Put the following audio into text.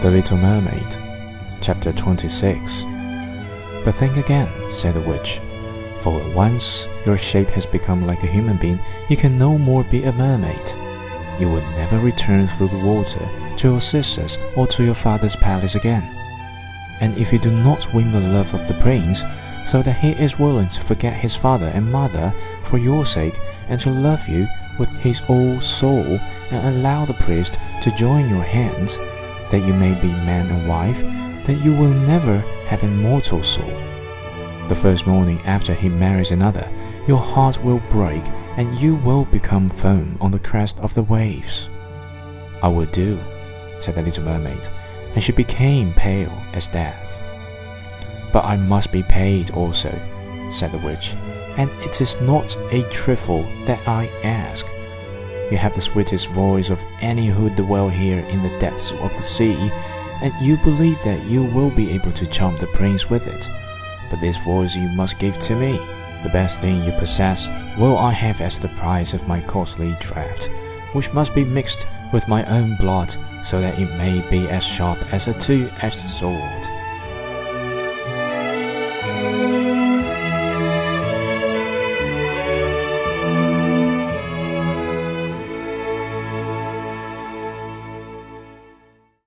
The Little Mermaid, Chapter 26. But think again, said the witch, for once your shape has become like a human being, you can no more be a mermaid. You will never return through the water to your sisters or to your father's palace again. And if you do not win the love of the prince, so that he is willing to forget his father and mother for your sake and to love you with his whole soul and allow the priest to join your hands, that you may be man and wife, that you will never have an immortal soul. The first morning after he marries another, your heart will break and you will become foam on the crest of the waves. I will do, said the little mermaid, and she became pale as death. But I must be paid also, said the witch, and it is not a trifle that I ask. You have the sweetest voice of any who dwell here in the depths of the sea, and you believe that you will be able to charm the prince with it. But this voice you must give to me. The best thing you possess will I have as the price of my costly draught, which must be mixed with my own blood, so that it may be as sharp as a two edged sword.